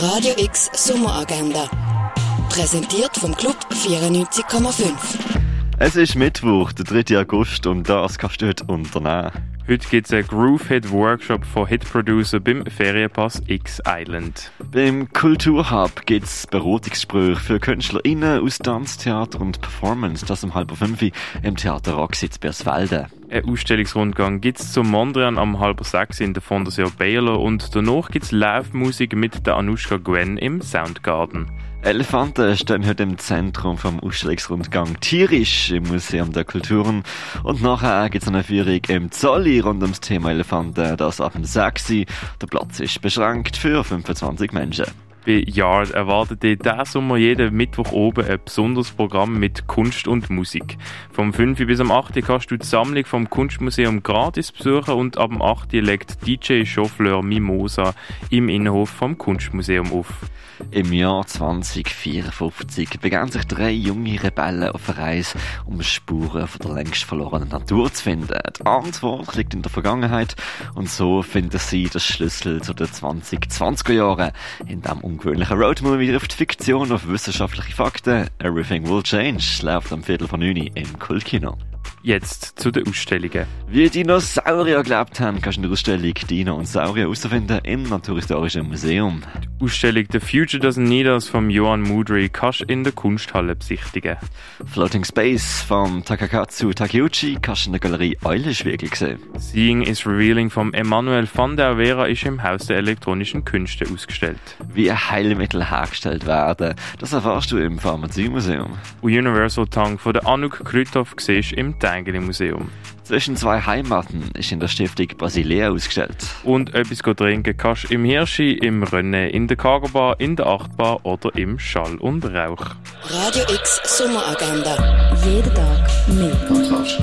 Radio X Sommeragenda. Präsentiert vom Club 94,5. Es ist Mittwoch, der 3. August und das kannst du heute unternehmen. Heute gibt es einen Groove Hit Workshop von Hit Producer beim Ferienpass X Island. Beim Kulturhub gibt es Beratungsgespräche für KünstlerInnen aus Tanztheater und Performance, das um halb fünf im Theater Rocksitz Bersfelde. Ein Ausstellungsrundgang gibt es zum Mondrian am halb sechs in der Fondation Baylor und danach gibt es Live-Musik mit der Anushka Gwen im Soundgarden. Elefanten stehen heute im Zentrum vom Ausstellungsrundgang Tierisch im Museum der Kulturen. Und nachher gibt es eine Führung im Zolli rund ums Thema Elefanten, das ab dem 6. Der Platz ist beschränkt für 25 Menschen. Bei Yard erwartet ihr diesen Sommer jeden Mittwoch oben ein besonderes Programm mit Kunst und Musik. Vom 5. bis am 8. kannst du die Sammlung vom Kunstmuseum gratis besuchen und ab dem 8. legt DJ Chauffleur Mimosa im Innenhof vom Kunstmuseum auf. Im Jahr 2054 begannen sich drei junge Rebellen auf eine Reise, um Spuren von der längst verlorenen Natur zu finden. Die Antwort liegt in der Vergangenheit und so finden sie den Schlüssel zu den 2020er Jahren. In dem ungewöhnlichen Roadmovie trifft Fiktion auf wissenschaftliche Fakten. Everything Will Change läuft am Viertel von 9 im Kultkino. Jetzt zu den Ausstellungen. Wie Dinosaurier gelebt haben, kannst du in der Ausstellung Dino und Saurier herausfinden im Naturhistorischen Museum. Ausstellung The Future Doesn't Need Us von Johan Mudry kannst du in der Kunsthalle besichtigen. Floating Space von Takakatsu Takeuchi kannst du in der Galerie Eulenschwiegel sehen. Seeing is Revealing von Emanuel van der Vera ist im Haus der elektronischen Künste ausgestellt. Wie Heilmittel hergestellt werden, das erfährst du im Pharmaziemuseum. Und Universal Tongue von der Anouk Krüthoff siehst im Tengeli Museum. Zwischen zwei Heimaten ist in der Stiftung Basilea ausgestellt. Und etwas trinken kannst du im Hirschi, im Rennen, in der Cargo in der Achtbar oder im Schall und Rauch. Radio X Sommeragenda. Jeden Tag mehr. Kontrast.